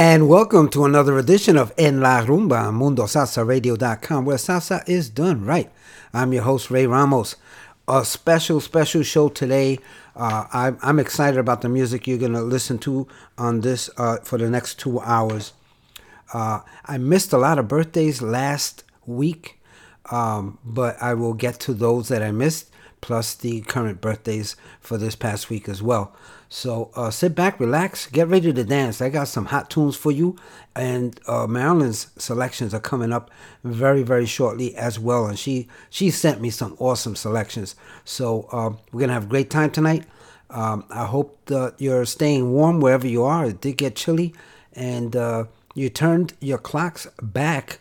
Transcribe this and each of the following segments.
And welcome to another edition of En La Rumba on MundoSalsaRadio.com, where salsa is done right. I'm your host, Ray Ramos. A special, special show today. Uh, I, I'm excited about the music you're going to listen to on this uh, for the next two hours. Uh, I missed a lot of birthdays last week, um, but I will get to those that I missed, plus the current birthdays for this past week as well. So uh, sit back, relax, get ready to dance. I got some hot tunes for you, and uh, Marilyn's selections are coming up very, very shortly as well. And she she sent me some awesome selections. So uh, we're gonna have a great time tonight. Um, I hope that you're staying warm wherever you are. It did get chilly, and uh, you turned your clocks back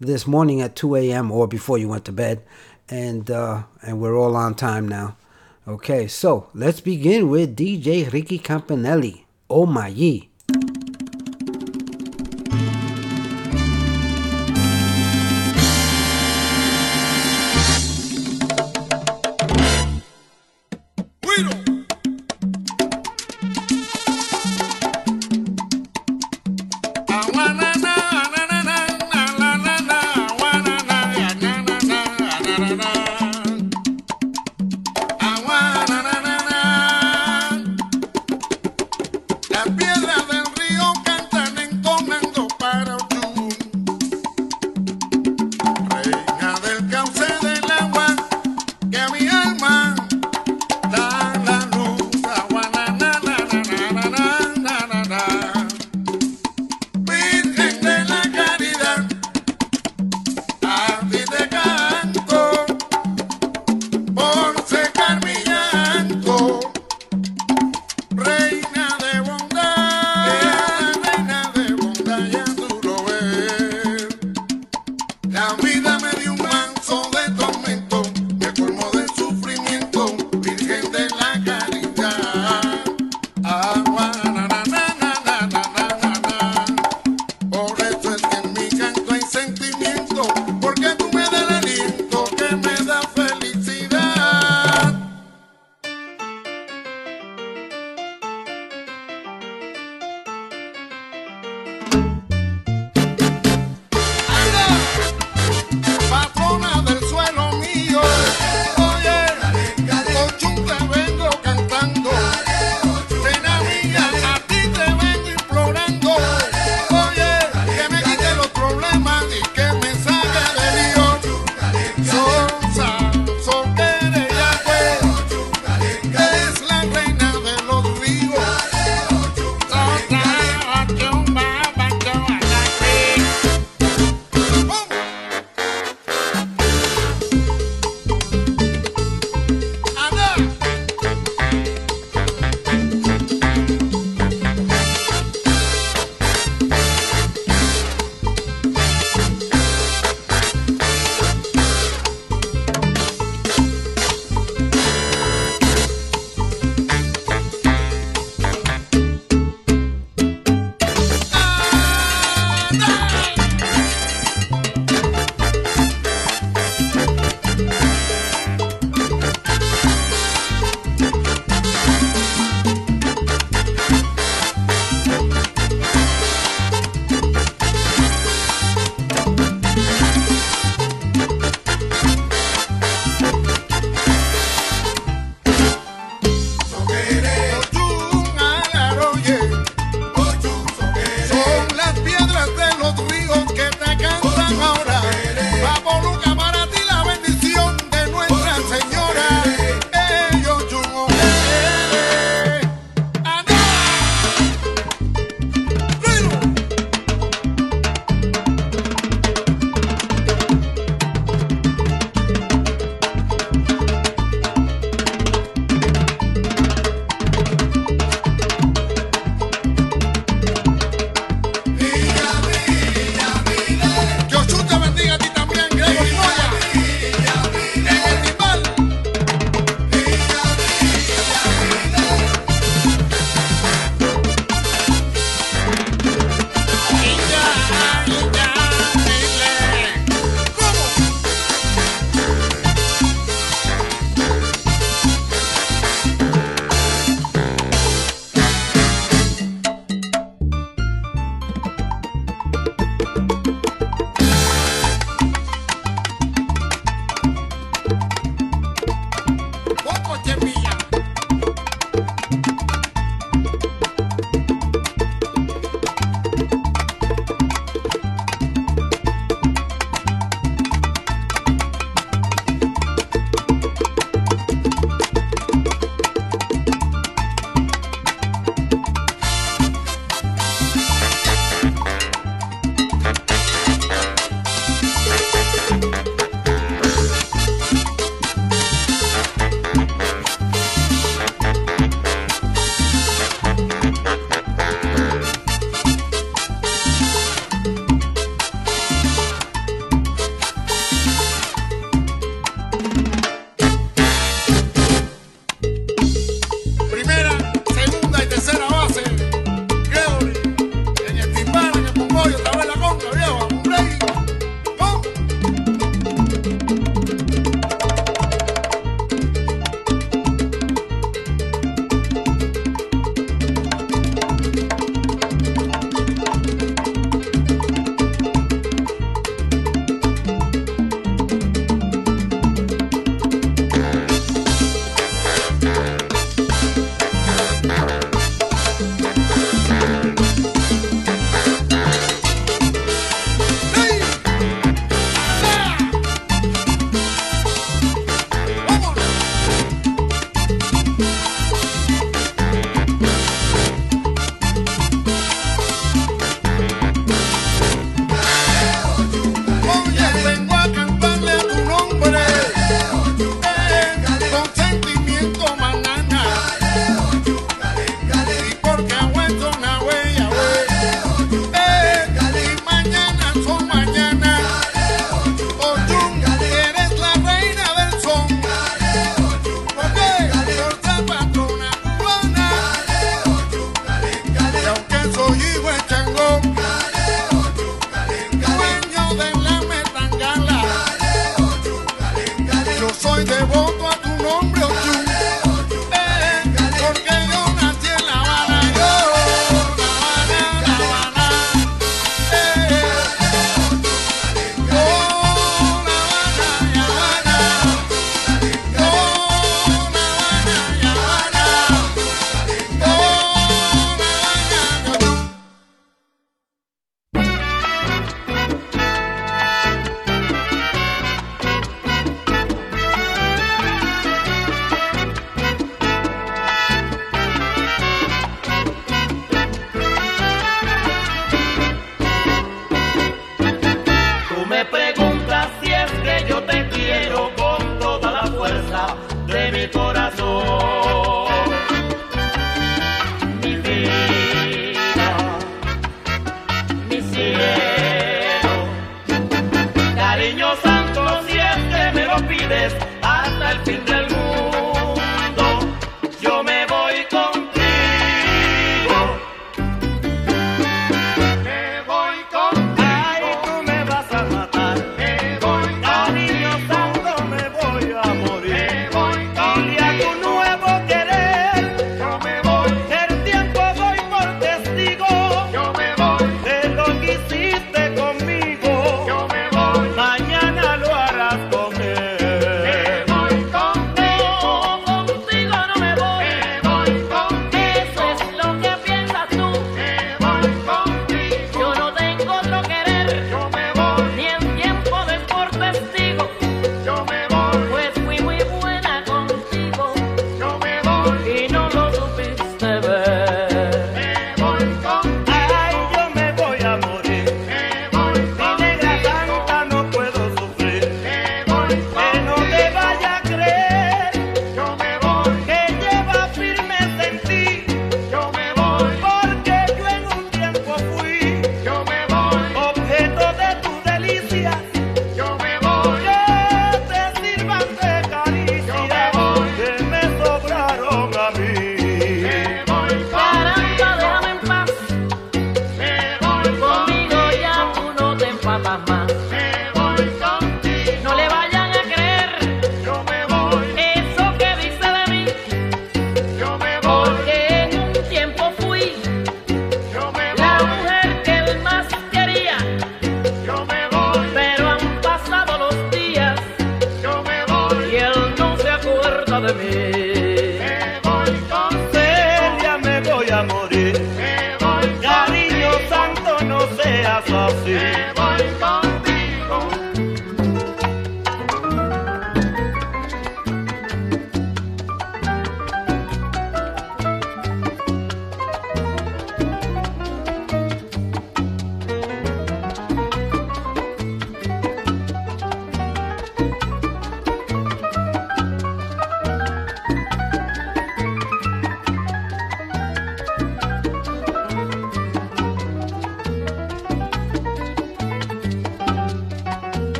this morning at 2 a.m. or before you went to bed, and uh, and we're all on time now. Okay, so let's begin with DJ Ricky Campanelli. Oh my ye.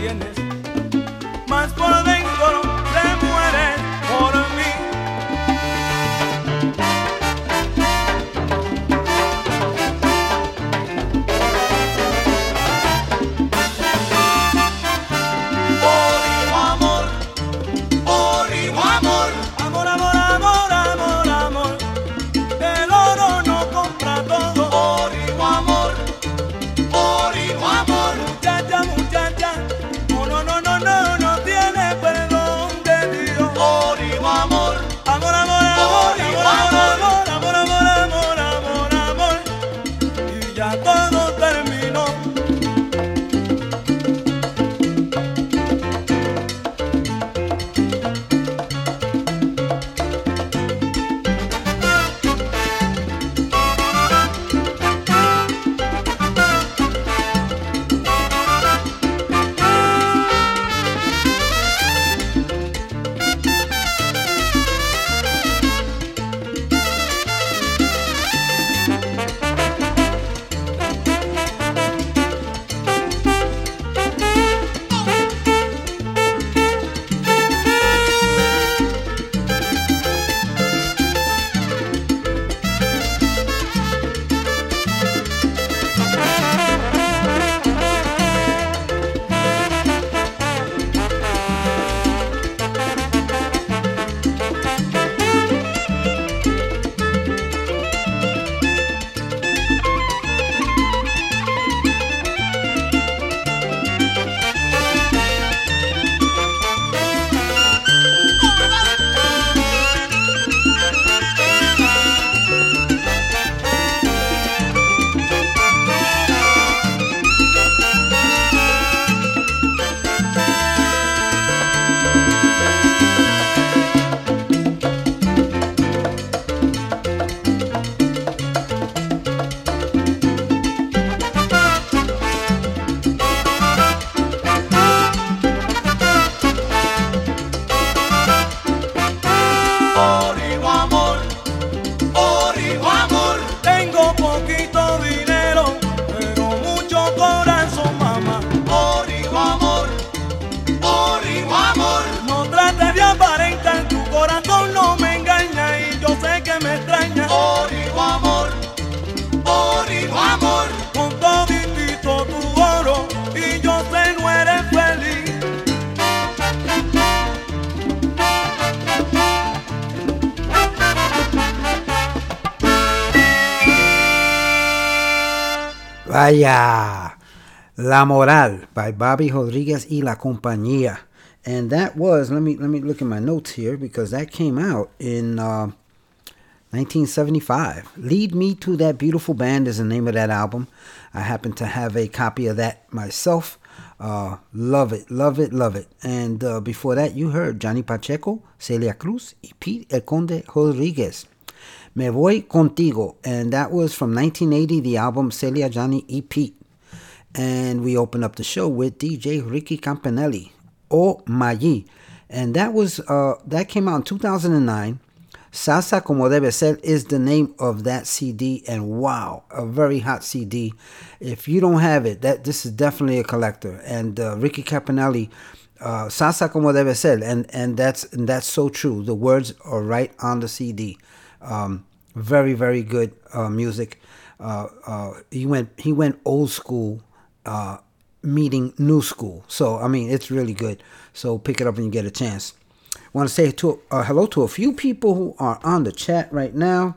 Tienes, Vaya, La Moral by Bobby Rodríguez y la compañía. and that was let me let me look at my notes here because that came out in uh, 1975. Lead Me to That Beautiful Band is the name of that album. I happen to have a copy of that myself. Uh, love it, love it, love it. And uh, before that, you heard Johnny Pacheco, Celia Cruz, and Pete El Conde Rodriguez. Me Voy Contigo, and that was from 1980, the album Celia, Johnny, EP. And we opened up the show with DJ Ricky Campanelli, O Mayi. And that was uh, that came out in 2009 Salsa Como Debe Ser is the name of that CD, and wow, a very hot CD. If you don't have it, that this is definitely a collector. And uh, Ricky Campanelli, uh, Salsa Como Debe Ser, and and that's and that's so true. The words are right on the CD. Um, very very good uh, music. Uh, uh, he went he went old school, uh, meeting new school. So I mean, it's really good. So pick it up when you get a chance want to say to, uh, hello to a few people who are on the chat right now.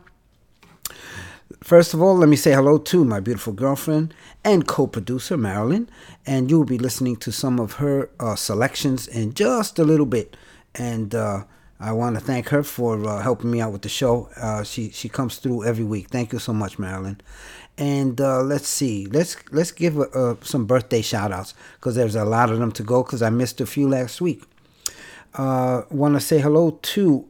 First of all, let me say hello to my beautiful girlfriend and co producer, Marilyn. And you'll be listening to some of her uh, selections in just a little bit. And I want to thank her for uh, helping me out with the show. Uh, she, she comes through every week. Thank you so much, Marilyn. And uh, let's see, let's let's give some birthday shout outs because there's a lot of them to go because I missed a few last week uh, want to say hello to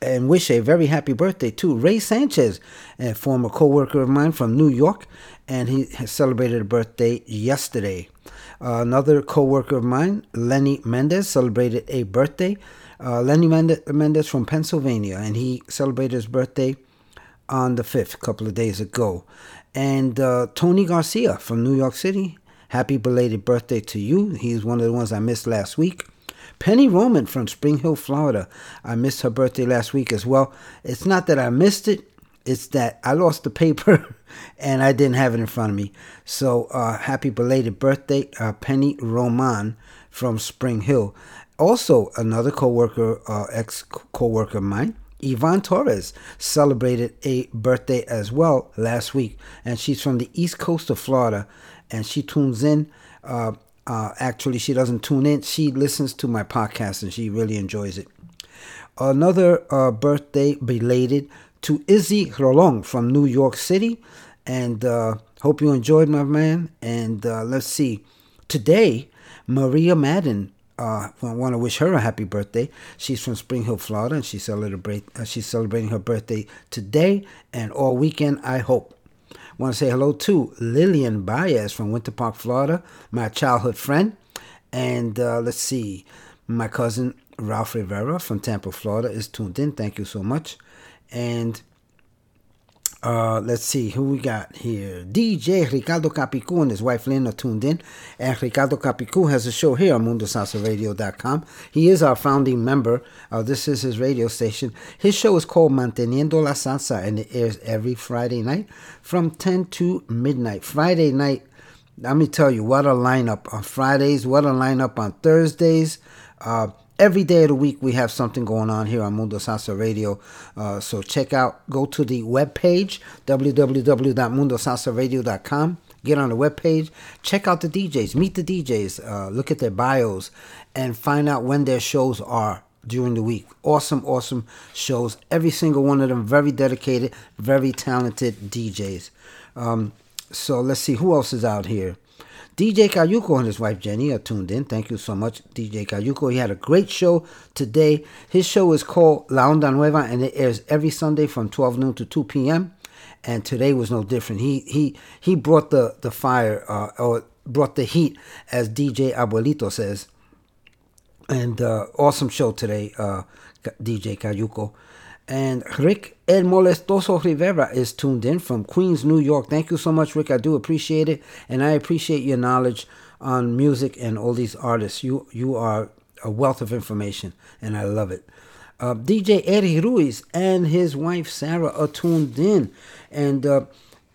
and wish a very happy birthday to Ray Sanchez, a former co-worker of mine from New York, and he celebrated a birthday yesterday. Another co-worker of mine, Lenny Mendez, celebrated a birthday. Uh, Lenny Mendez from Pennsylvania, and he celebrated his birthday on the 5th, a couple of days ago. And uh, Tony Garcia from New York City, happy belated birthday to you. He's one of the ones I missed last week. Penny Roman from Spring Hill, Florida. I missed her birthday last week as well. It's not that I missed it, it's that I lost the paper and I didn't have it in front of me. So uh, happy belated birthday, uh, Penny Roman from Spring Hill. Also, another co-worker, uh, ex co-worker of mine, Yvonne Torres celebrated a birthday as well last week, and she's from the east coast of Florida, and she tunes in uh, uh, actually, she doesn't tune in. She listens to my podcast and she really enjoys it. Another uh, birthday belated to Izzy Rolong from New York City. And uh, hope you enjoyed, my man. And uh, let's see. Today, Maria Madden. Uh, I want to wish her a happy birthday. She's from Spring Hill, Florida, and she celebrate, uh, she's celebrating her birthday today and all weekend, I hope. Want to say hello to Lillian Baez from Winter Park, Florida, my childhood friend. And uh, let's see, my cousin Ralph Rivera from Tampa, Florida is tuned in. Thank you so much. And uh, let's see who we got here. DJ Ricardo Capicu and his wife are tuned in. And Ricardo Capicu has a show here on MundoSalsaRadio.com. He is our founding member. Uh, this is his radio station. His show is called Manteniendo la Salsa and it airs every Friday night from 10 to midnight. Friday night, let me tell you, what a lineup on Fridays, what a lineup on Thursdays. Uh, every day of the week we have something going on here on Mundo Salsa Radio. Uh, so check out, go to the webpage, www.mundosalsaradio.com. Get on the webpage, check out the DJs, meet the DJs, uh, look at their bios, and find out when their shows are during the week. Awesome, awesome shows. Every single one of them very dedicated, very talented DJs. Um, so let's see who else is out here. DJ Cayuco and his wife Jenny are tuned in. Thank you so much, DJ Cayuco. He had a great show today. His show is called La Onda Nueva and it airs every Sunday from 12 noon to 2 p.m. And today was no different. He he he brought the the fire uh, or brought the heat, as DJ Abuelito says. And uh, awesome show today, uh, DJ Cayuco. And Rick El Molestoso Rivera is tuned in from Queens, New York. Thank you so much, Rick. I do appreciate it. And I appreciate your knowledge on music and all these artists. You you are a wealth of information, and I love it. Uh, DJ Eddie Ruiz and his wife Sarah are tuned in. And uh,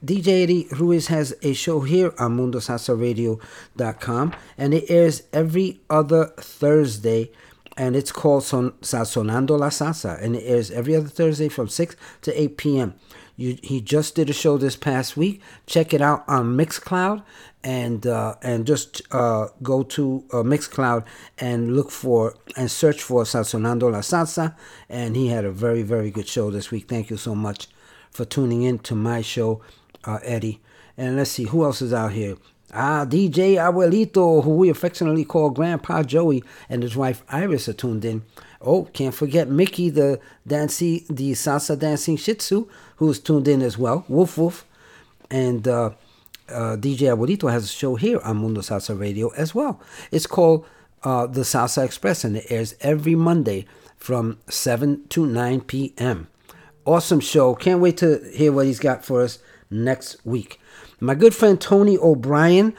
DJ Eddie Ruiz has a show here on MundoSalsaRadio.com, and it airs every other Thursday and it's called Son- Sazonando la Salsa, and it airs every other Thursday from 6 to 8 p.m. You, he just did a show this past week. Check it out on Mixcloud and uh, and just uh, go to uh, Mixcloud and look for and search for Sazonando la Salsa. And he had a very very good show this week. Thank you so much for tuning in to my show, uh, Eddie. And let's see who else is out here. Ah, DJ Abuelito, who we affectionately call Grandpa Joey, and his wife Iris are tuned in. Oh, can't forget Mickey, the dancing, the salsa dancing Shih Tzu, who's tuned in as well. Woof woof, and uh, uh, DJ Abuelito has a show here on Mundo Salsa Radio as well. It's called uh, the Salsa Express, and it airs every Monday from 7 to 9 p.m. Awesome show. Can't wait to hear what he's got for us next week. My good friend Tony O'Brien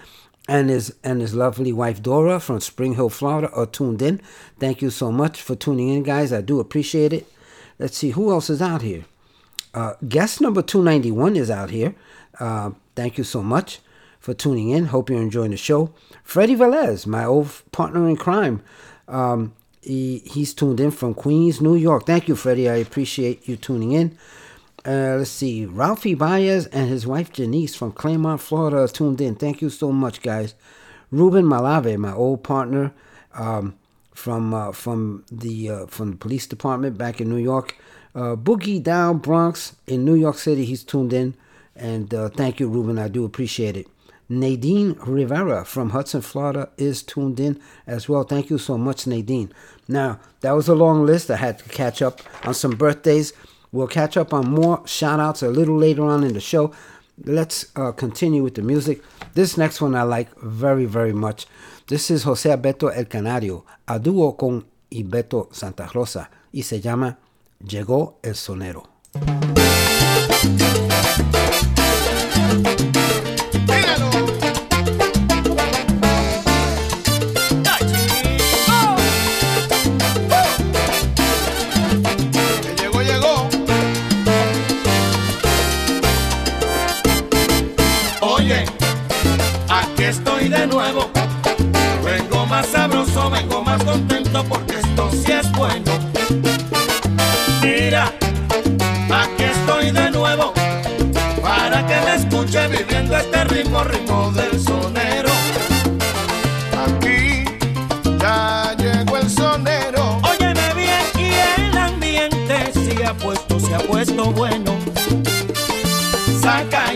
and his and his lovely wife Dora from Spring Hill, Florida are tuned in. Thank you so much for tuning in, guys. I do appreciate it. Let's see who else is out here. Uh, guest number 291 is out here. Uh, thank you so much for tuning in. Hope you're enjoying the show. Freddie Velez, my old partner in crime, um, he, he's tuned in from Queens, New York. Thank you, Freddie. I appreciate you tuning in. Uh, let's see. Ralphie Baez and his wife Janice from Clermont, Florida, tuned in. Thank you so much, guys. Ruben Malave, my old partner um, from uh, from the uh, from the police department back in New York. Uh, Boogie Down Bronx in New York City, he's tuned in. And uh, thank you, Ruben. I do appreciate it. Nadine Rivera from Hudson, Florida is tuned in as well. Thank you so much, Nadine. Now, that was a long list. I had to catch up on some birthdays. We'll catch up on more shout outs a little later on in the show. Let's uh, continue with the music. This next one I like very, very much. This is José Alberto El Canario, a dúo con Gilberto Santa Rosa, y se llama Llegó el Sonero. Porque esto sí es bueno. Mira, aquí estoy de nuevo. Para que me escuche viviendo este ritmo, ritmo del sonero. Aquí ya llegó el sonero. Óyeme bien y el ambiente se ha puesto, se ha puesto bueno. Saca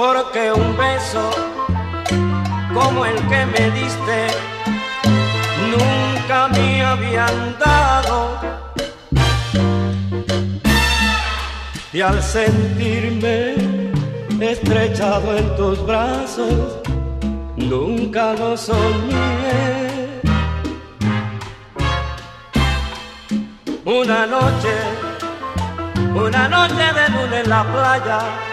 Porque un beso como el que me diste nunca me habían dado. Y al sentirme estrechado en tus brazos, nunca lo soñé. Una noche, una noche de luna en la playa,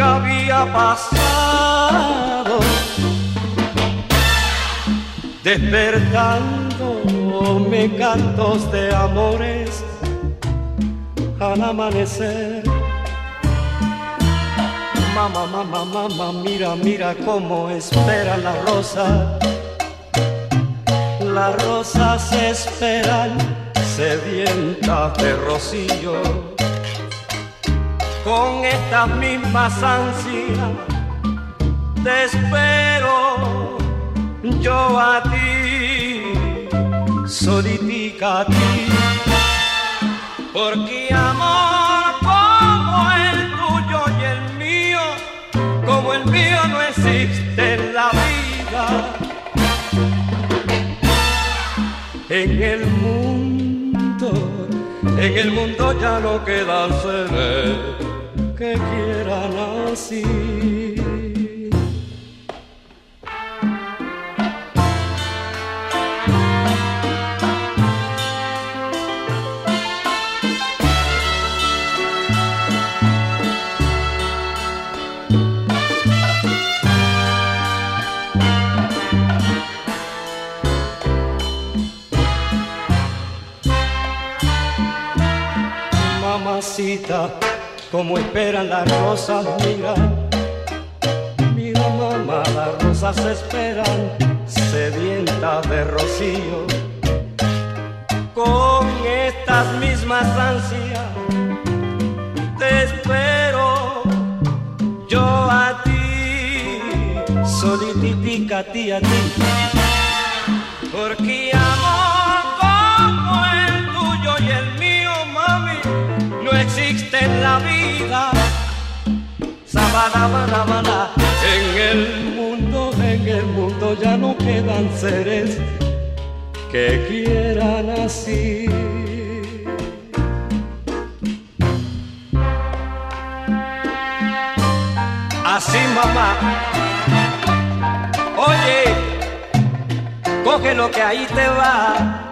había pasado. Despertando me cantos de amores al amanecer. Mamá, mamá, mamá, mira, mira cómo espera la rosa. Las rosas esperan sedientas de rocío. Con estas mismas ansias te espero yo a ti, solitica a ti. Porque amor como el tuyo y el mío, como el mío no existe en la vida. En el mundo, en el mundo ya no quedan seres que quieran así. Mamacita, como esperan las rosas, mira, mira mamá, las rosas esperan, sedientas de rocío, con estas mismas ansias, te espero yo a ti, solitica a ti, a ti, porque amor en la vida. Sabana, bana, bana. En el mundo, en el mundo ya no quedan seres que quieran así. Así, mamá. Oye, coge lo que ahí te va.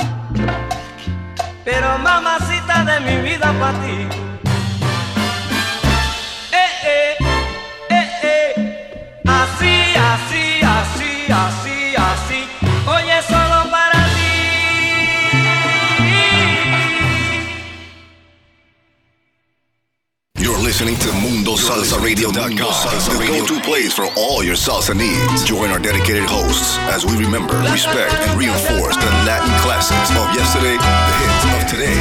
Pero mamacita de mi vida para ti. Así, así, así, así, así. Oye, solo para ti. You're listening to MundoSalsaRadio.com, the go-to place for all your salsa needs. Join our dedicated hosts as we remember, respect, and reinforce the Latin classics of yesterday, the hits of today,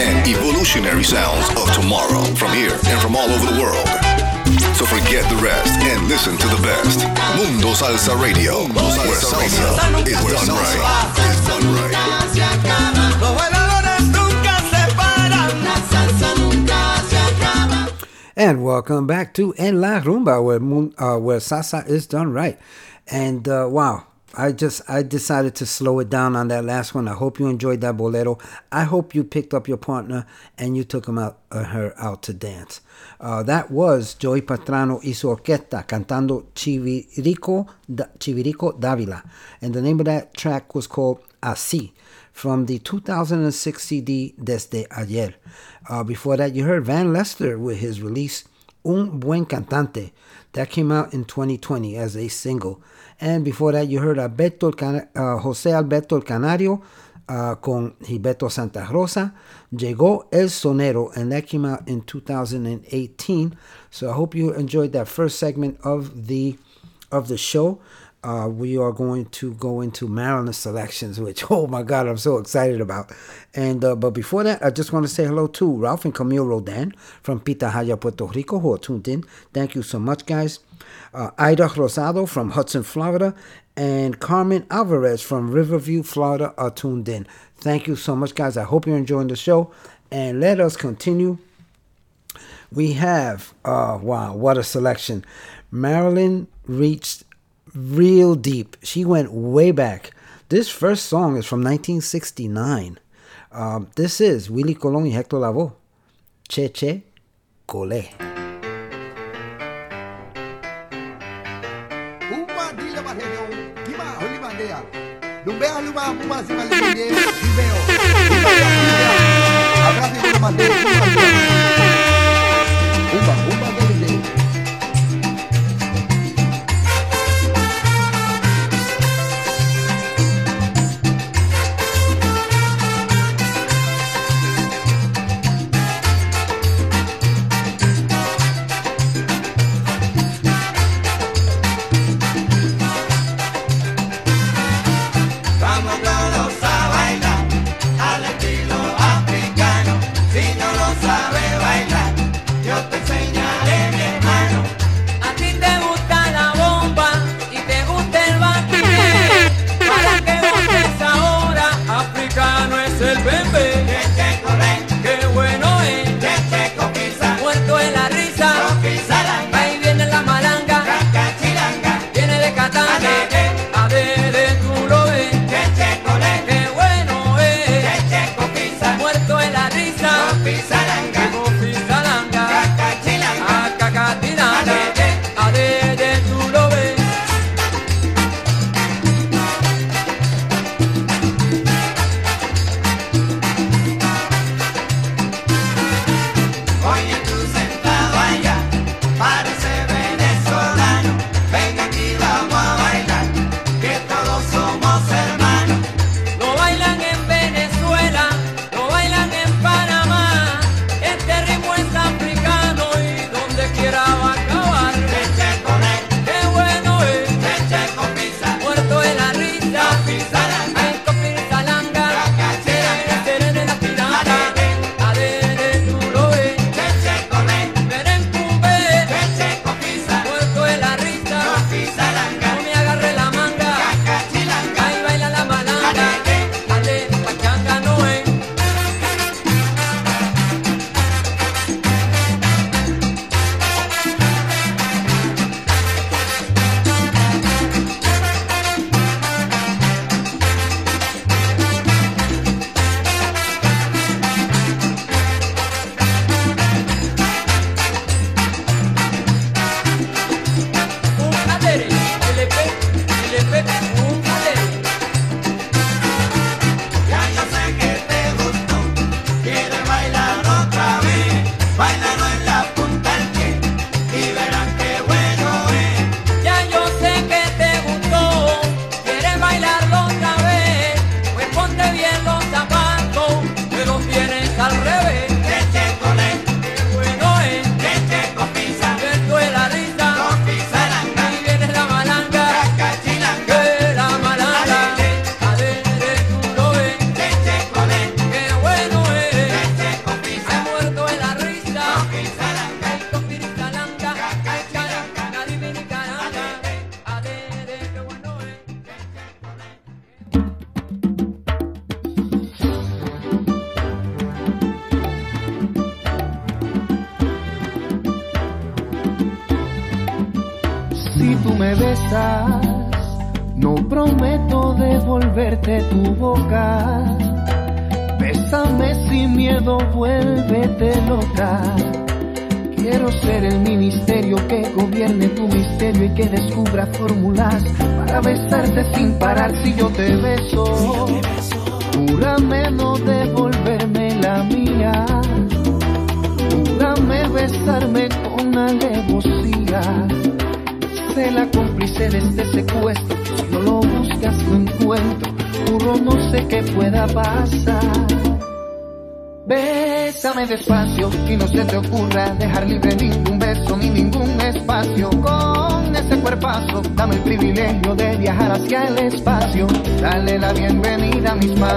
and evolutionary sounds of tomorrow from here and from all over the world. So forget the rest and listen to the best. Mundo Salsa Radio, where salsa is done right. Is done right. Los bailadores nunca se paran. And welcome back to En La Rumba, where uh, where salsa is done right. And uh, wow, I just I decided to slow it down on that last one. I hope you enjoyed that bolero. I hope you picked up your partner and you took him out uh, her out to dance. Uh, that was Joey Pastrana y su orquesta cantando Chivirico Da- Chivirico Davila, and the name of that track was called Así from the 2006 CD Desde Ayer. Uh, before that, you heard Van Lester with his release Un Buen Cantante. That came out in 2020 as a single. And before that, you heard Alberto uh, José Alberto El Canario uh, con Gilberto Santa Rosa. Llegó El Sonero, and that came out in 2018. So I hope you enjoyed that first segment of the of the show. Uh, we are going to go into Maryland selections, which oh my God, I'm so excited about. And uh, but before that, I just want to say hello to Ralph and Camille Rodan from Pitahaya, Puerto Rico, who are tuned in. Thank you so much, guys. Uh, Ida Rosado from Hudson, Florida, and Carmen Alvarez from Riverview, Florida, are tuned in. Thank you so much, guys. I hope you're enjoying the show, and let us continue we have uh wow what a selection marilyn reached real deep she went way back this first song is from 1969 um, this is Willie Colón y hector lavoe che che bandea. Lumbea e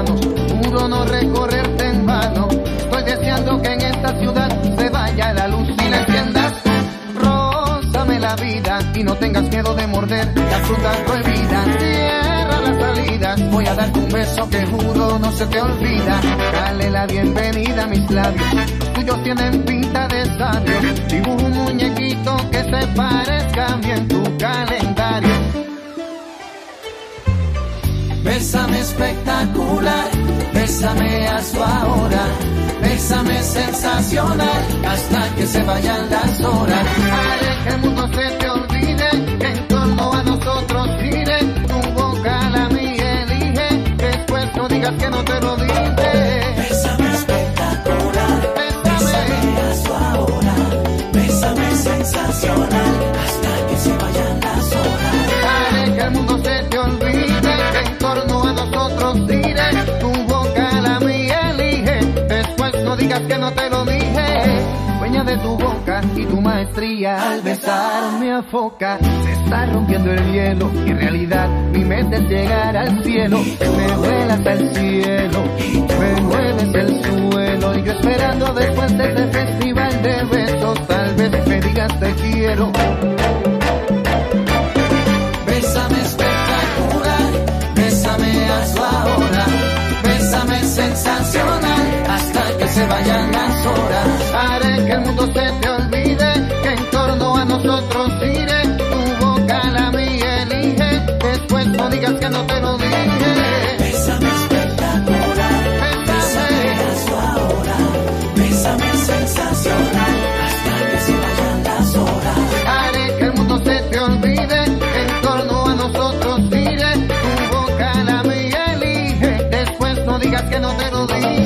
manos, juro no recorrerte en vano. Estoy deseando que en esta ciudad se vaya la luz y la enciendas. Rózame la vida y no tengas miedo de morder la fruta prohibida. Cierra las salidas, voy a darte un beso que juro no se te olvida. Dale la bienvenida a mis labios, tuyos tienen pinta de sabio. Dibujo un muñequito que se parezca a mí en tu calendario. Bésame espectacular, bésame a su ahora, bésame sensacional, hasta que se vayan las horas. Haré que el mundo se te olvide, que en torno a nosotros gire, tu boca la mía elige, después no digas que no te lo dije. Bésame espectacular, bésame a su ahora, bésame sensacional, hasta que se vayan las horas. Haré que el mundo se digas que no te lo dije. Dueña de tu boca y tu maestría. Al besarme a foca se está rompiendo el hielo y en realidad mi mente es llegar al cielo. Me vuelas al cielo me mueves el suelo y yo esperando después de este festival de besos tal vez me digas te quiero se vayan las horas. Haré que el mundo se te olvide, que en torno a nosotros gire, tu boca la mía elige, después no digas que no te lo dije. Bésame espectacular, bésame su ahora, bésame sensacional, hasta que se vayan las horas. Haré que el mundo se te olvide, que en torno a nosotros gire, tu boca la mía elige, después no digas que no te lo dije.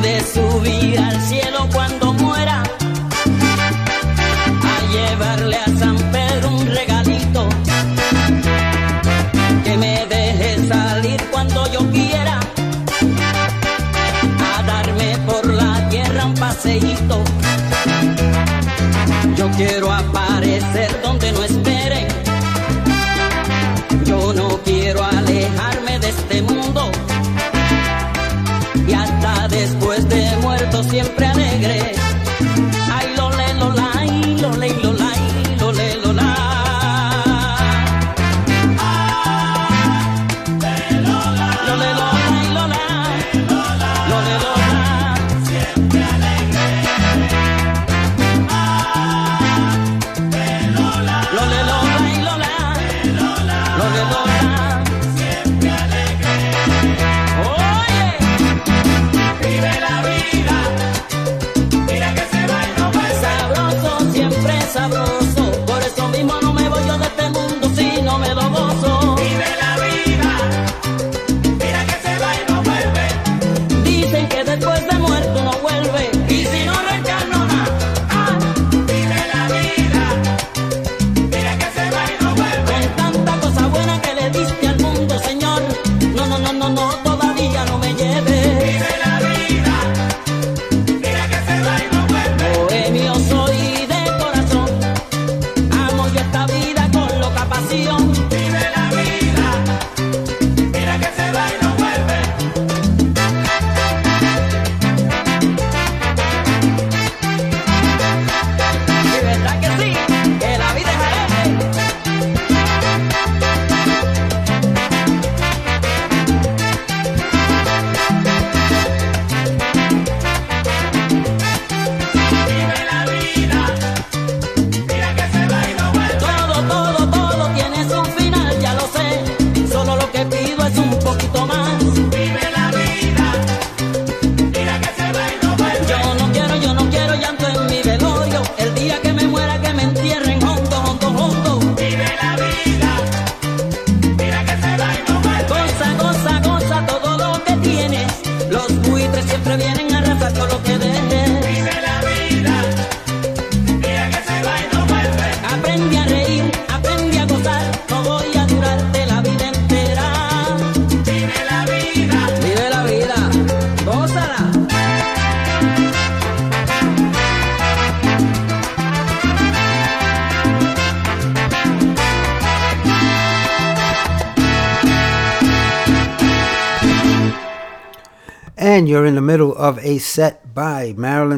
de subir al cielo.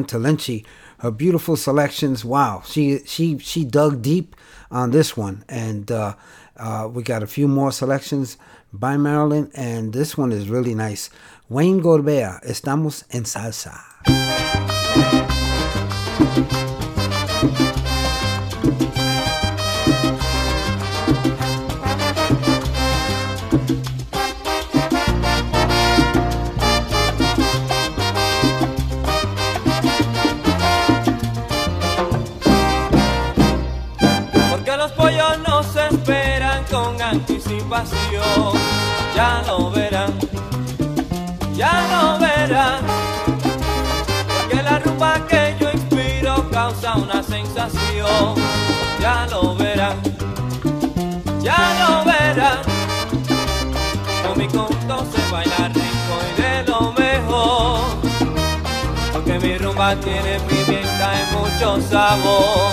Talenci. Her beautiful selections. Wow, she she she dug deep on this one, and uh, uh, we got a few more selections by Marilyn, and this one is really nice. Wayne Gorbea, Estamos en Salsa. lo verán, ya lo verán. Con mi conto se baila rico y de lo mejor. Porque mi rumba tiene pimienta y mucho sabor.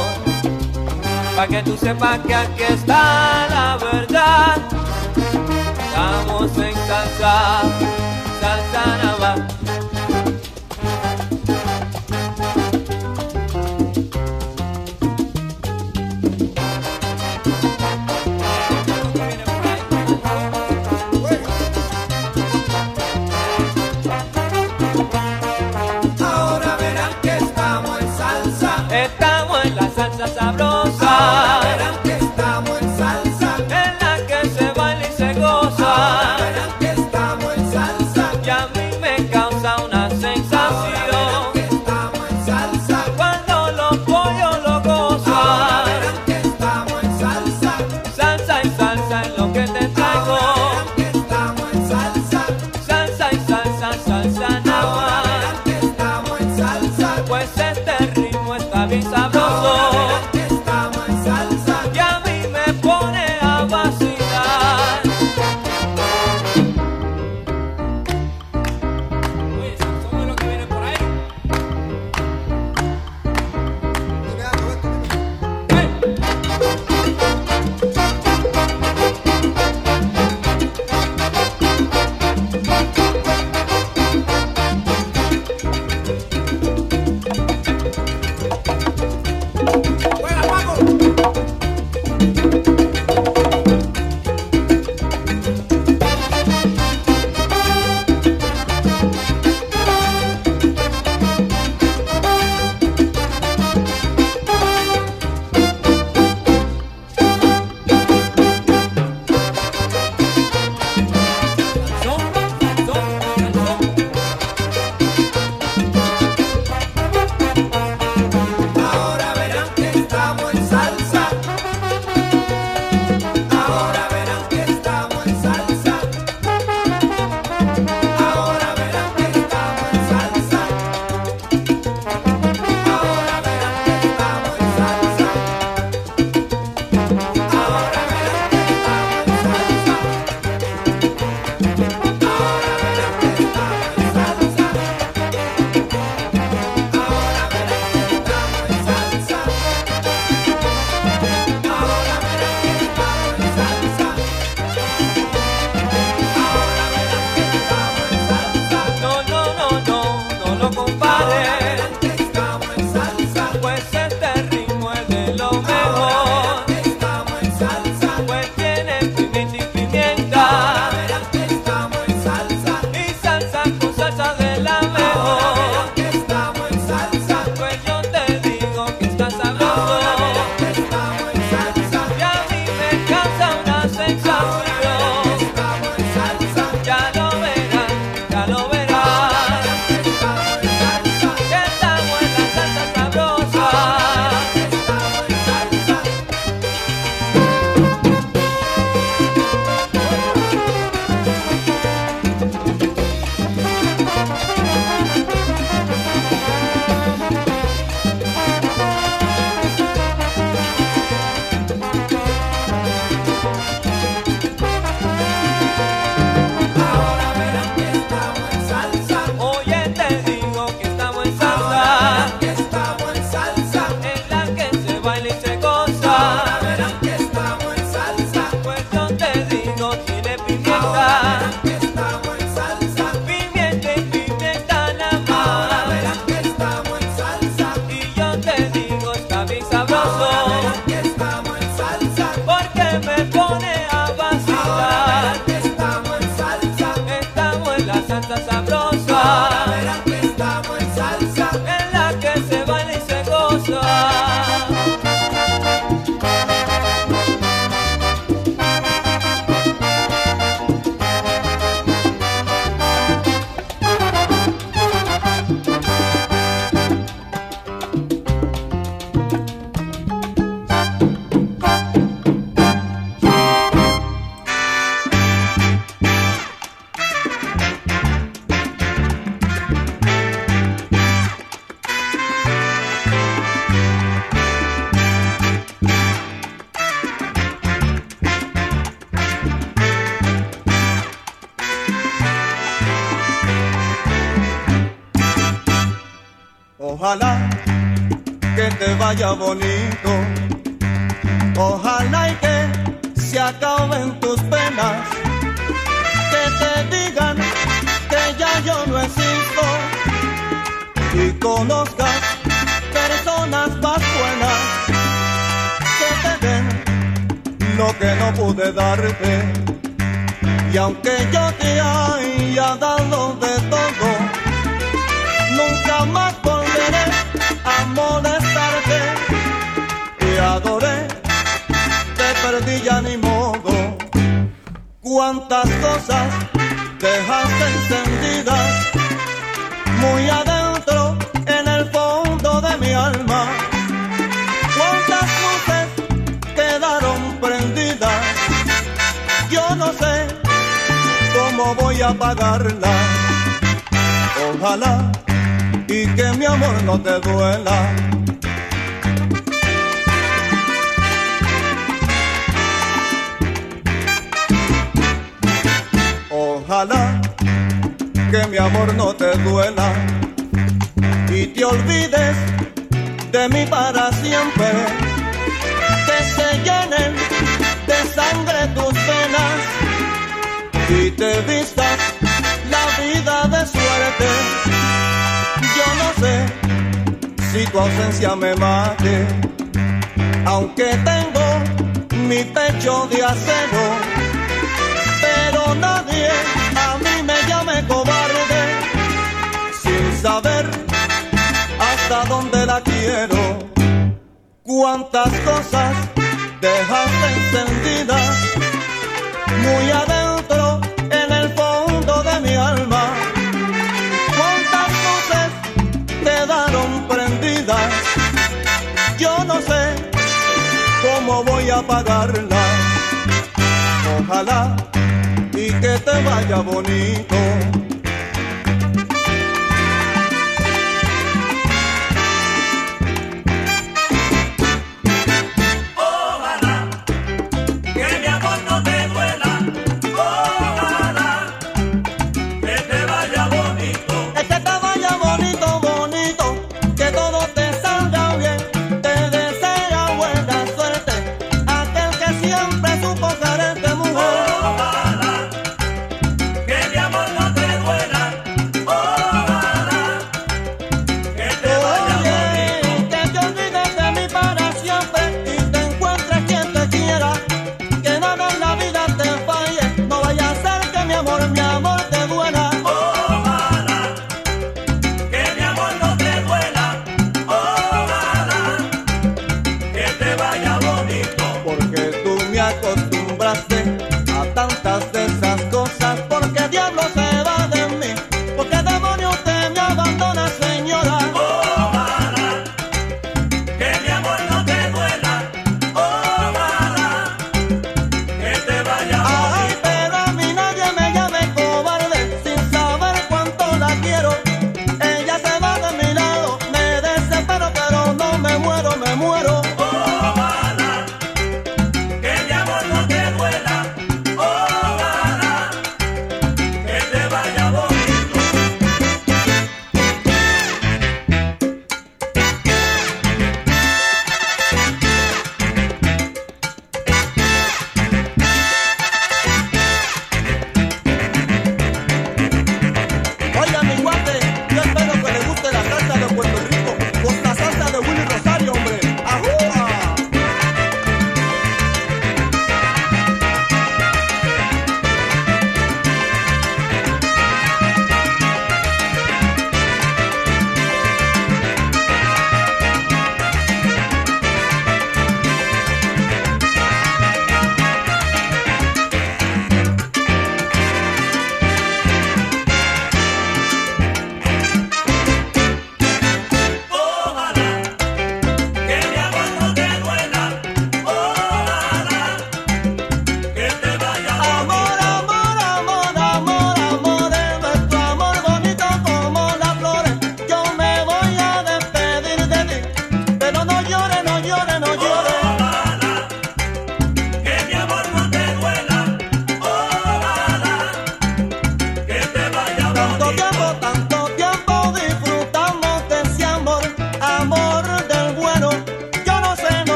Pa' que tú sepas que aquí está la verdad. Estamos en salsa, salsa nada más. sabroso. nothing, nothing.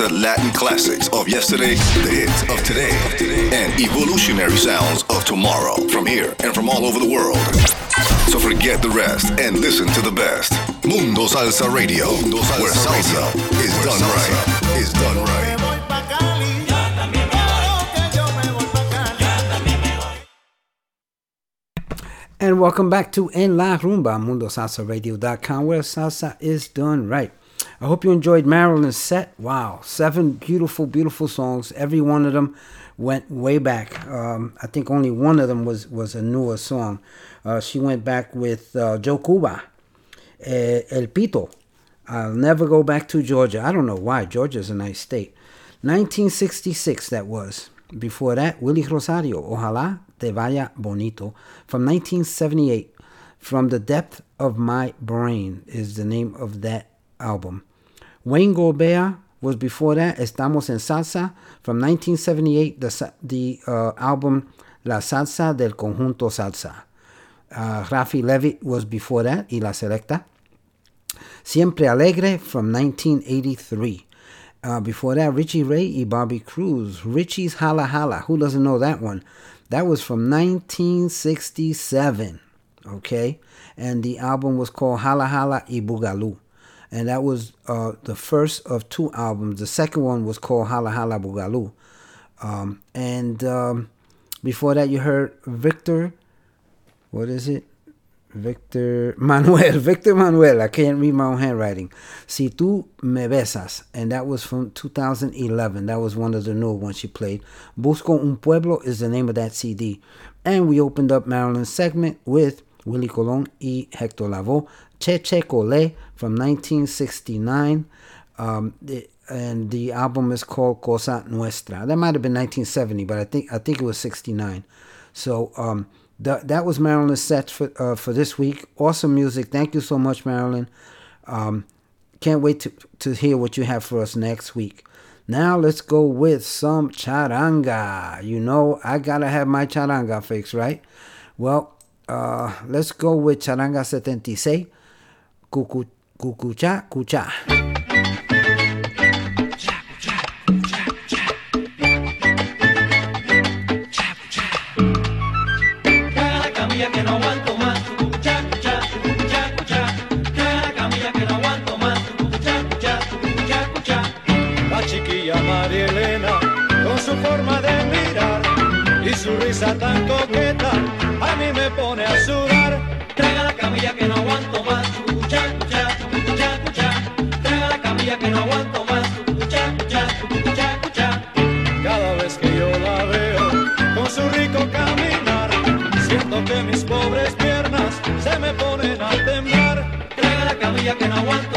The Latin classics of yesterday, the hits of today, and evolutionary sounds of tomorrow from here and from all over the world. So forget the rest and listen to the best. Mundo Salsa Radio, where salsa is done right. Is done right. And welcome back to En La Rumba, MundoSalsaRadio.com, where salsa is done right. I hope you enjoyed Marilyn's set. Wow, seven beautiful, beautiful songs. Every one of them went way back. Um, I think only one of them was, was a newer song. Uh, she went back with uh, Joe Cuba, eh, El Pito. I'll never go back to Georgia. I don't know why. Georgia's a nice state. 1966, that was. Before that, Willie Rosario, Ojalá te vaya bonito. From 1978, From the Depth of My Brain is the name of that album. Wayne Gorbea was before that, Estamos en Salsa. From 1978, the, the uh, album La Salsa del Conjunto Salsa. Uh, Rafi Levitt was before that, y La Selecta. Siempre Alegre from 1983. Uh, before that, Richie Ray y Bobby Cruz. Richie's Jala Jala. Who doesn't know that one? That was from 1967. Okay? And the album was called Jala Jala y Boogaloo. And that was uh, the first of two albums. The second one was called Jala Jala Boogaloo. Um, and um, before that, you heard Victor. What is it? Victor Manuelle, Victor Manuelle. I can't read my own handwriting. Si tú me besas, and that was from 2011. That was one of the newer ones she played. Busco un pueblo is the name of that CD. And we opened up Marilyn's segment with Willie Colón y Hector Lavoe, Che Che Colé from 1969. Um, and the album is called Cosa Nuestra. That might have been 1970, but I think I think it was 69. So um, that that was Marilyn's set for uh, for this week. Awesome music. Thank you so much, Marilyn. Um, can't wait to to hear what you have for us next week. Now let's go with some charanga. You know I gotta have my charanga fix, right? Well, uh, let's go with charanga 76. Cucu, la camilla que no aguanto más. Cucha, cucha, cucha. Traga la camilla que no aguanto más. Cucha, cucha, cucha. La chiquilla María Elena, con su forma de mirar y su risa tan coqueta, a mí me pone a que no aguanto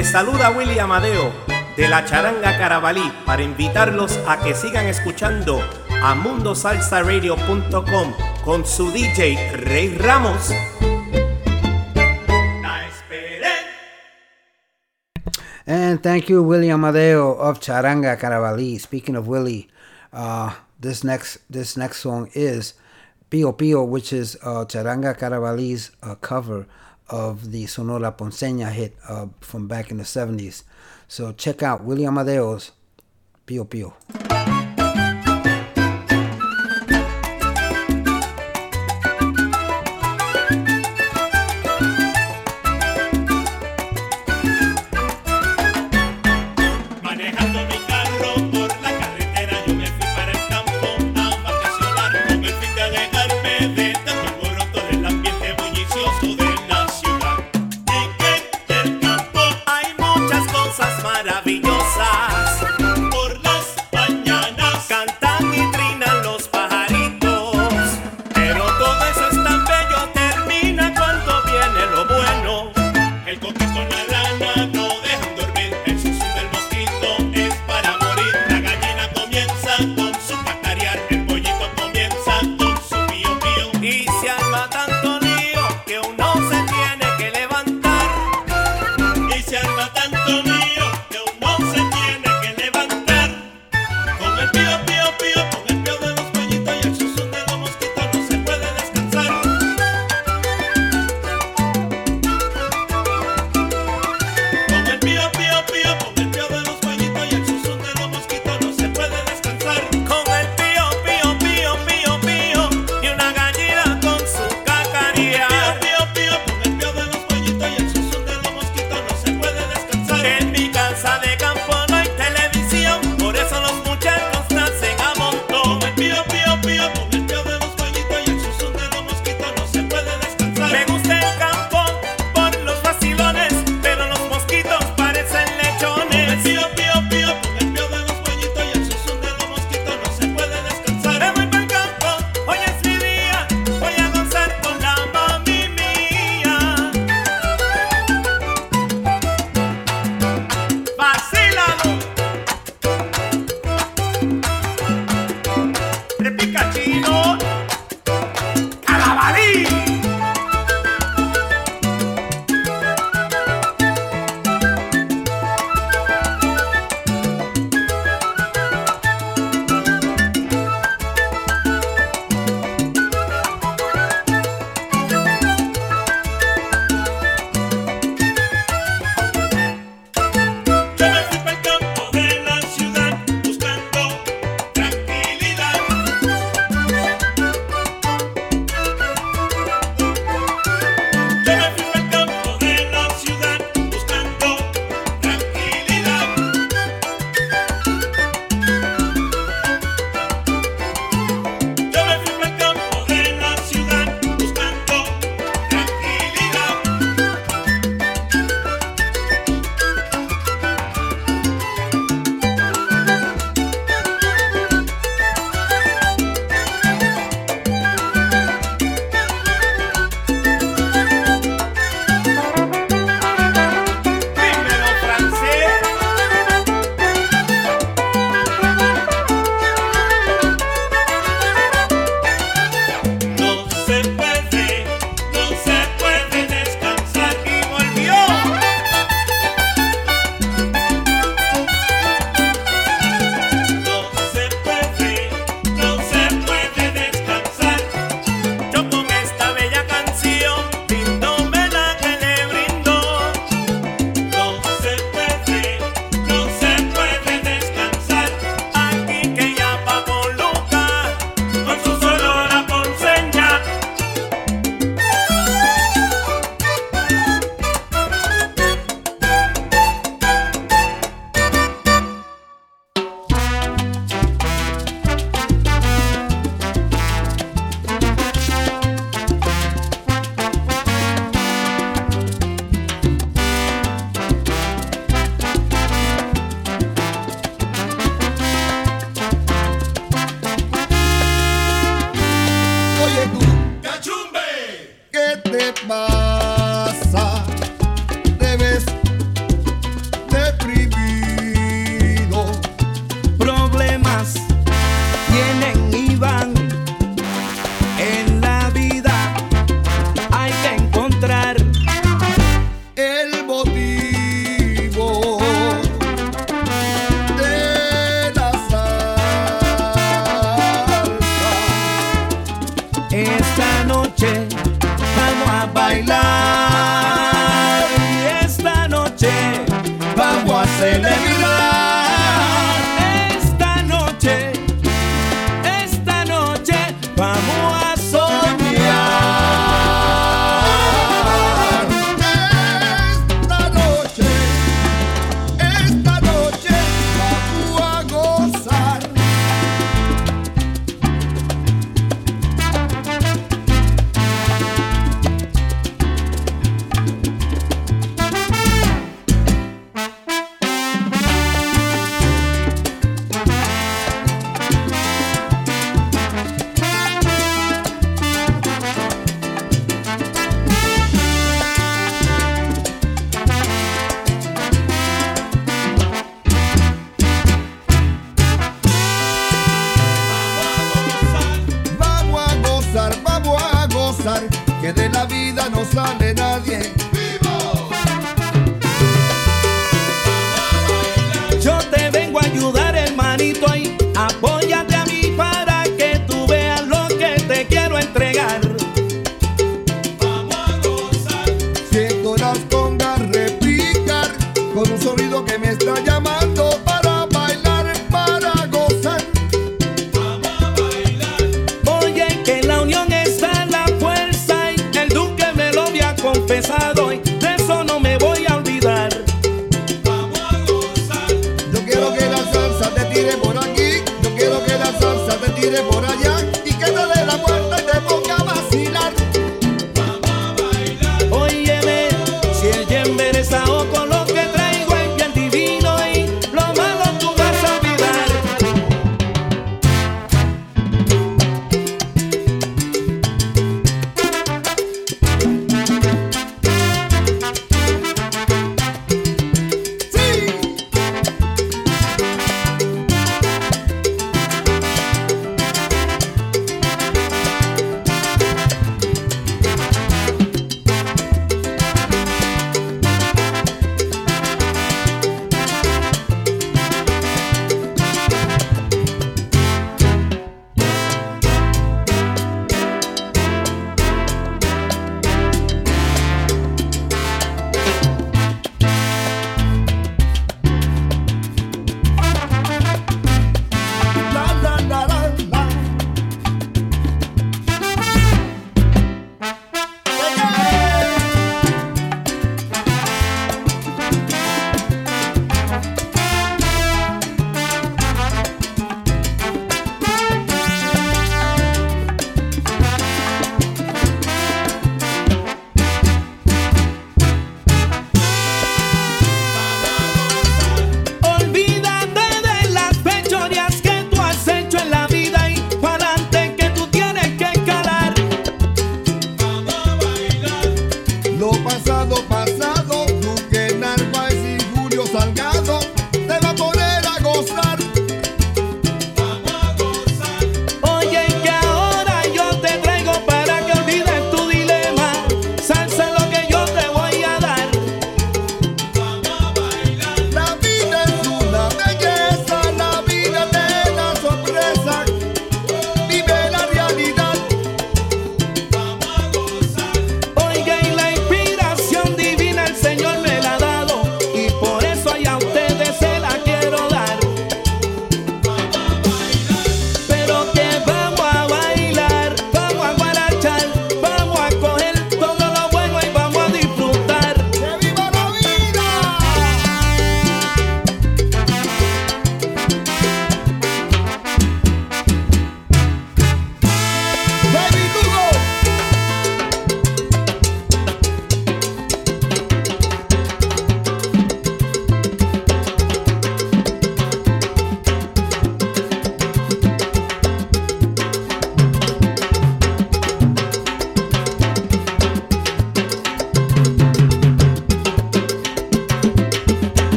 Les saluda Willy Amadeo de la Charanga Carabalí para invitarlos a que sigan escuchando a mundosalsaradio.com con su DJ Rey Ramos. And thank you, Willie Amadeo of Charanga Caravali. Speaking of Willie, uh, this next this next song is Pio Pio, which is uh, Charanga Caravali's uh, cover of the Sonora Ponceña hit uh, from back in the 70s. So check out William Amadeo's Pio Pio.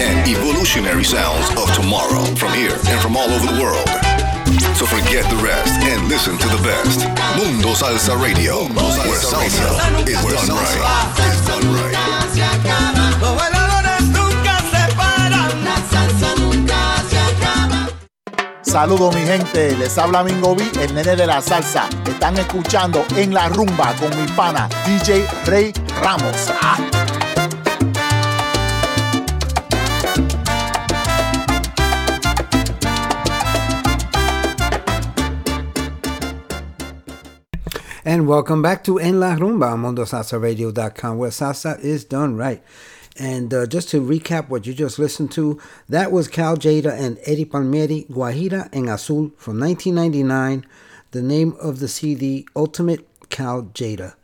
And evolutionary sounds of tomorrow from here and from all over the world. So forget the rest and listen to the best. Mundo Salsa Radio, where salsa is done right. Is done right. Los bailadores nunca se paran. La salsa nunca se acaba. Saludos mi gente, les habla Mingo B, el nene de la salsa. Están escuchando en la rumba con mi pana DJ Rey Ramos. Ah. And welcome back to En La Rumba on MundoSalsaRadio.com, where salsa is done right. And uh, just to recap what you just listened to, that was Cal Tjader and Eddie Palmieri, Guajira en Azul from 1999. The name of the CD, Ultimate Cal Tjader.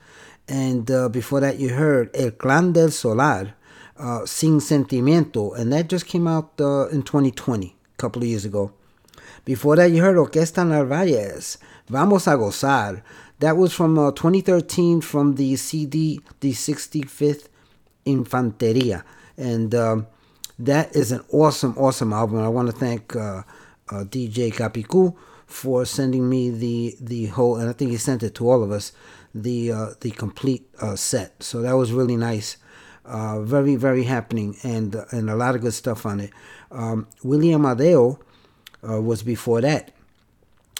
And uh, before that, you heard El Clan del Solar, uh, Sin Sentimiento, and that just came out uh, in 2020, a couple of years ago. Before that, you heard Orquesta Narvaez, Vamos a Gozar. That was from uh, 2013 from the CD, the 65th Infanteria. And um, that is an awesome, awesome album. I want to thank uh, uh, DJ Capicu for sending me the the whole, and I think he sent it to all of us, the uh, the complete uh, set. So that was really nice. Uh, very, very happening, and and a lot of good stuff on it. Um, William Amadeo uh, was before that.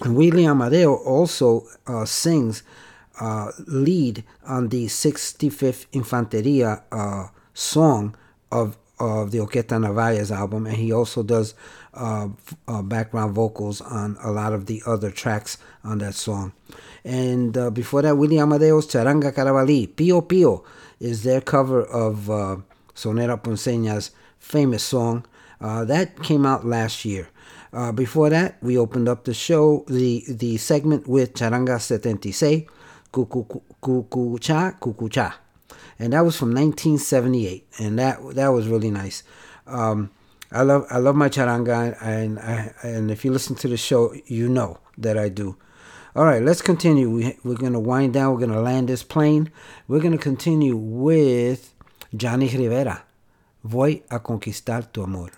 Willie Amadeo also uh, sings uh, lead on the 65th Infanteria uh, song of of the Orquesta Navajas album, and he also does uh, uh, background vocals on a lot of the other tracks on that song. And uh, before that, William Amadeo's Charanga Carabalí, Pio Pio, is their cover of Sonora Ponceña's famous song. That came out last year. Uh, before that, we opened up the show, the, the segment with Charanga 76, Cucucha, Cucucha. And that was from 1978. And that that was really nice. Um, I love I love my charanga, and I, and if you listen to the show, you know that I do. All right, let's continue. We, we're going to wind down. We're going to land this plane. We're going to continue with Johnny Rivera. Voy a conquistar tu amor.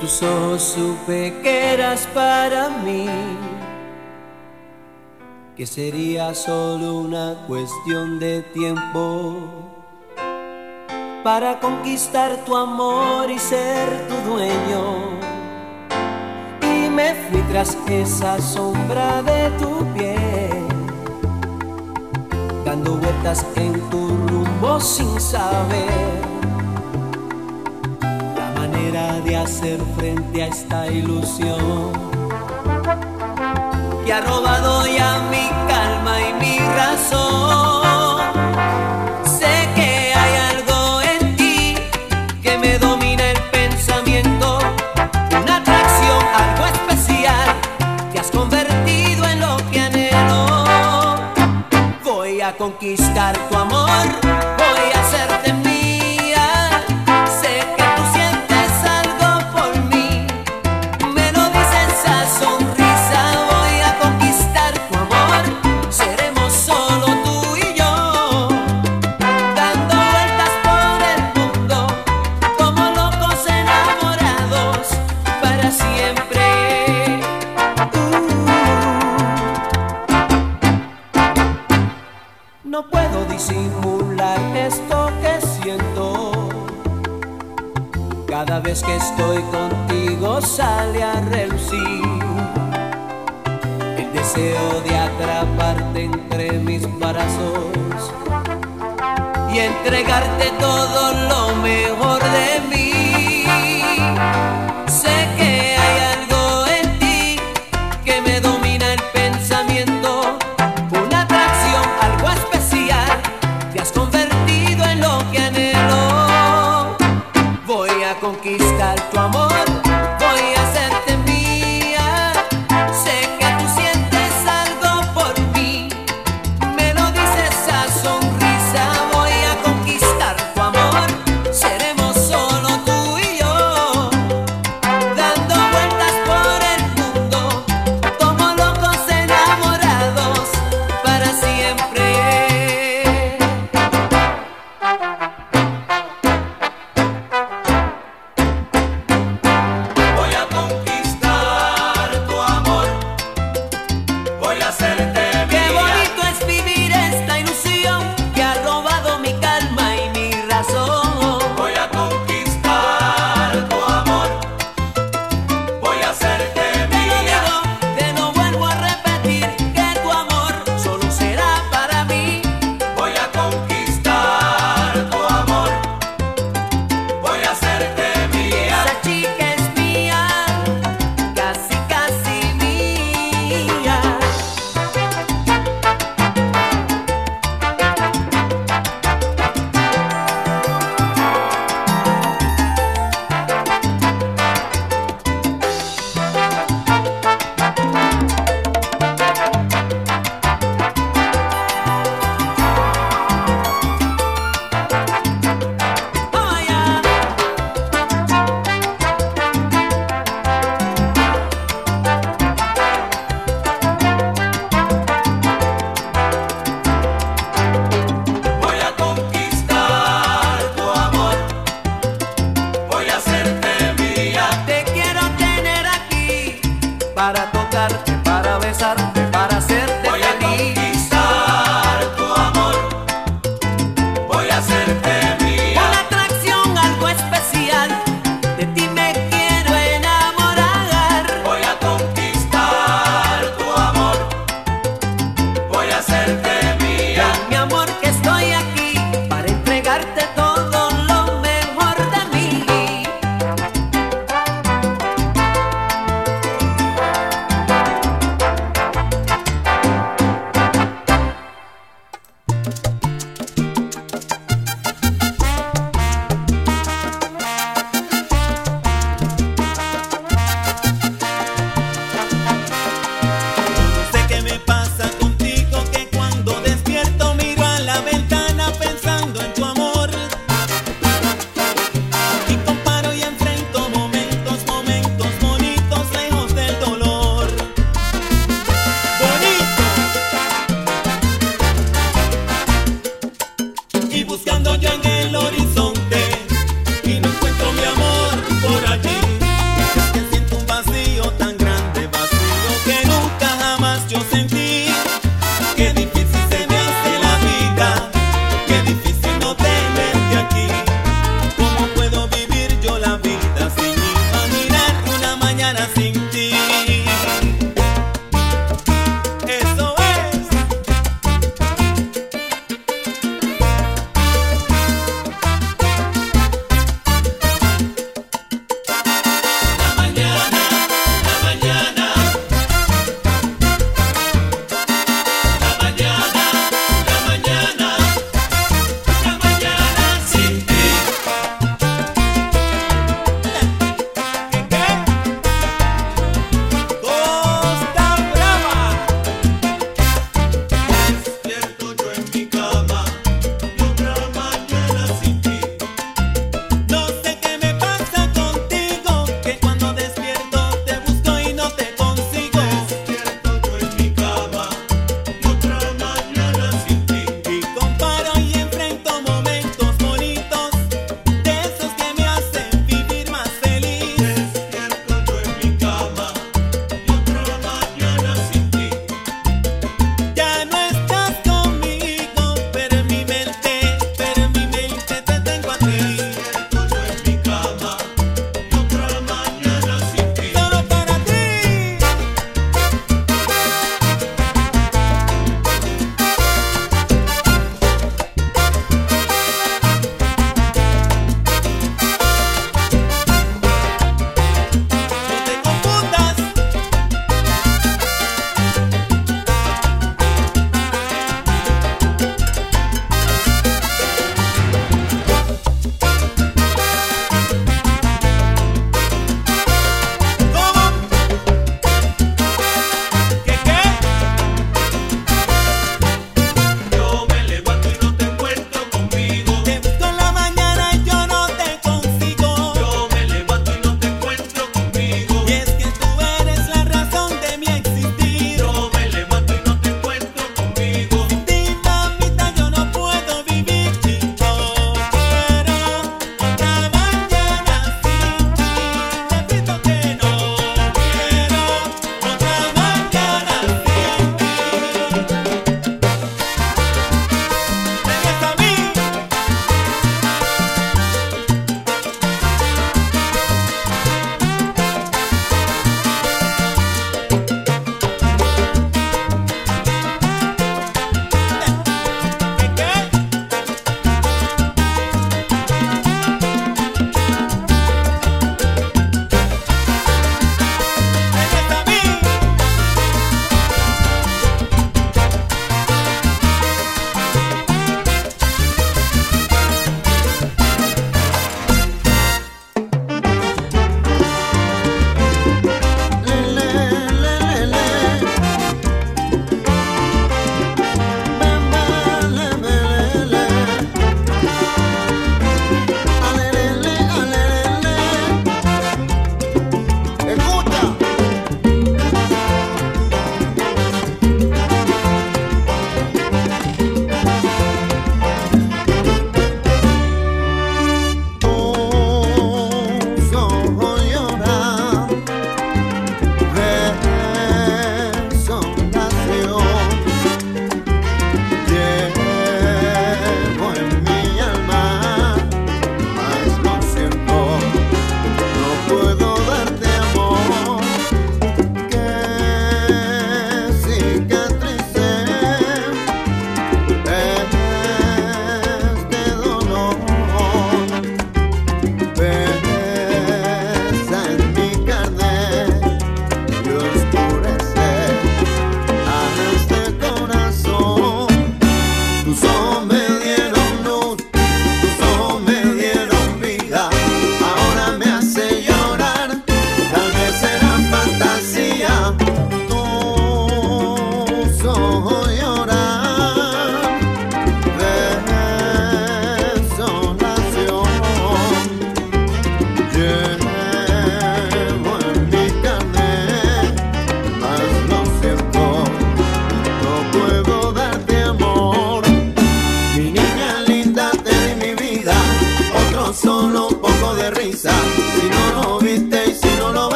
Tus ojos supe que eras para mí, que sería solo una cuestión de tiempo para conquistar tu amor y ser tu dueño. Y me fui tras esa sombra de tu piel dando vueltas en tu rumbo sin saber de hacer frente a esta ilusión que ha robado ya mi calma y mi razón. Sé que hay algo en ti que me domina el pensamiento, una atracción, algo especial. Te has convertido en lo que anhelo. Voy a conquistar estoy en el horizonte.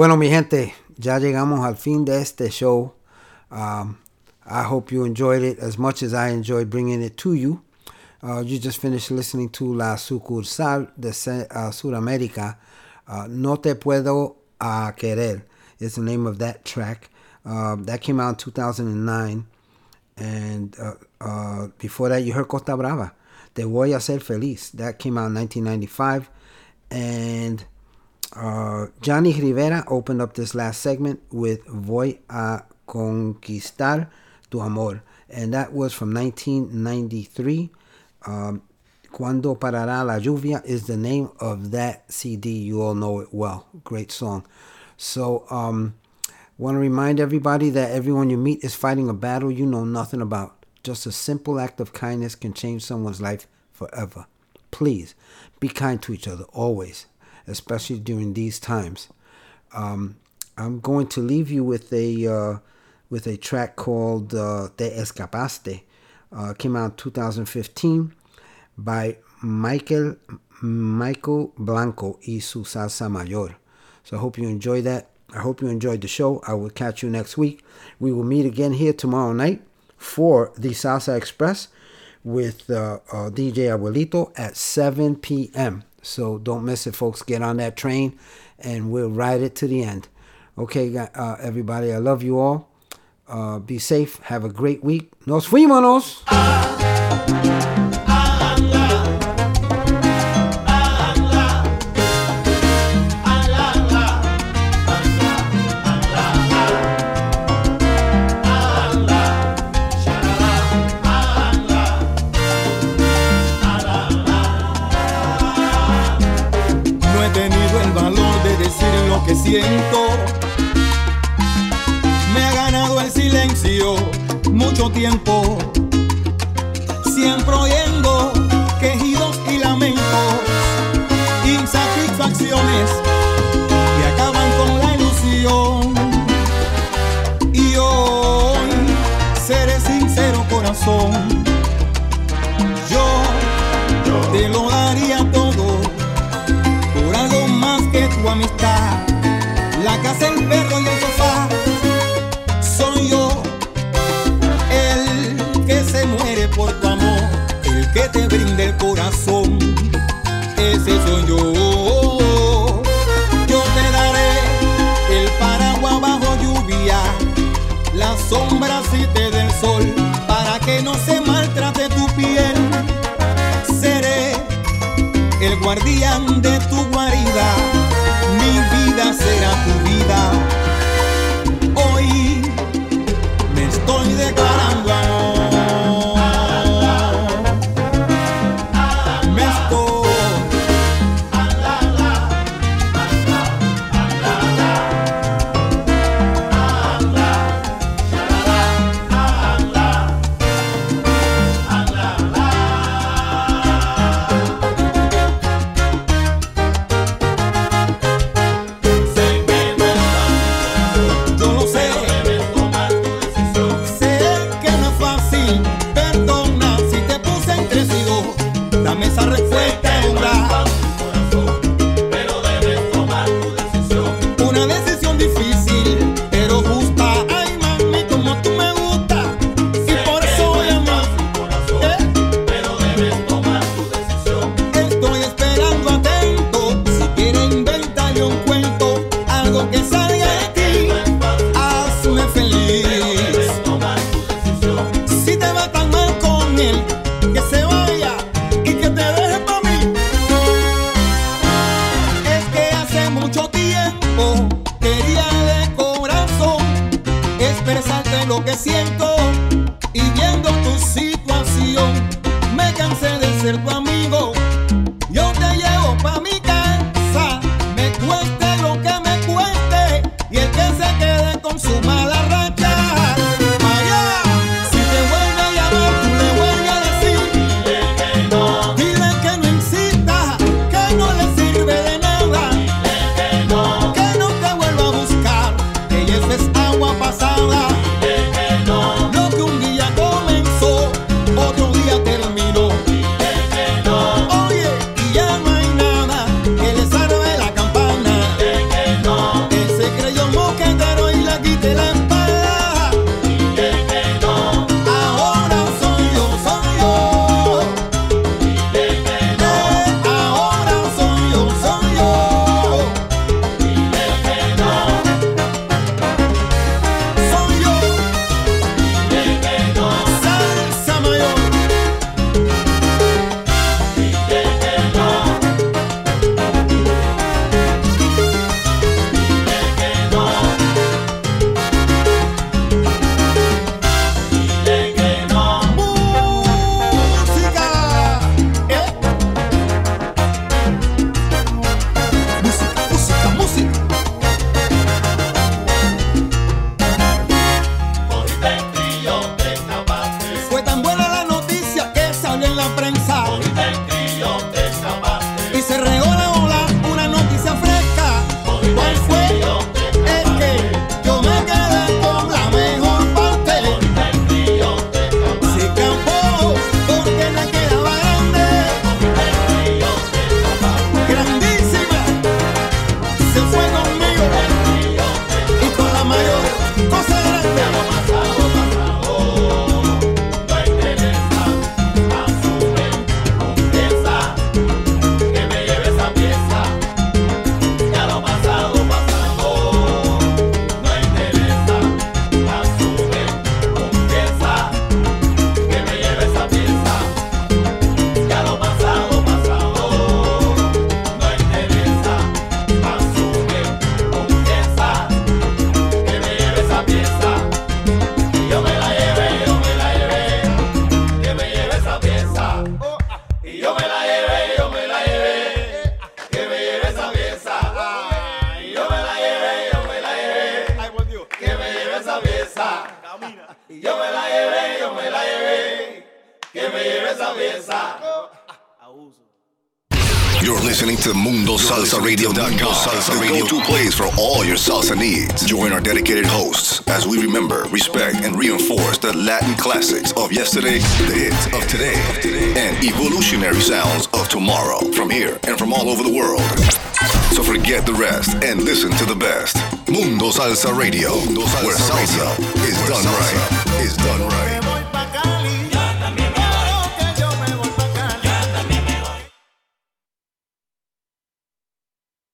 Bueno, mi gente, ya llegamos al fin de este show. Um, I hope you enjoyed it as much as I enjoyed bringing it to you. Uh, you just finished listening to La Sucursal de uh, Sudamérica. Uh, no Te Puedo uh, Querer is the name of that track. Uh, that came out in 2009. And uh, uh, before that, you heard Costa Brava. Te Voy a Ser Feliz. That came out in 1995. And uh, Johnny Rivera opened up this last segment with Voy a Conquistar tu Amor. And that was from 1993. Um, Cuando Parará la Lluvia is the name of that CD. You all know it well. Great song. So, um, want to remind everybody that everyone you meet is fighting a battle you know nothing about. Just a simple act of kindness can change someone's life forever. Please be kind to each other always, especially during these times. Um, I'm going to leave you with a uh, with a track called uh, "Te Escapaste." Uh, came out 2015 by Michael Michael Blanco y su salsa mayor. So I hope you enjoy that. I hope you enjoyed the show. I will catch you next week. We will meet again here tomorrow night for the Salsa Express with uh, uh, DJ Abuelito at 7 p.m. So don't miss it, folks. Get on that train and we'll ride it to the end. Okay, uh, everybody, I love you all. Uh, be safe. Have a great week. Nos fuimos. Siento. Me ha ganado el silencio mucho tiempo. Siempre oyendo quejidos y lamentos, insatisfacciones que acaban con la ilusión. Y hoy seré sincero corazón. Yo te lo daría todo por algo más que tu amistad. Que te brinda el corazón. Ese soy yo. Yo te daré el paraguas bajo lluvia, la sombra si te del sol, para que no se maltrate tu piel. Seré el guardián de tu guarida, mi vida será tu vida. Hoy me estoy declarando amor.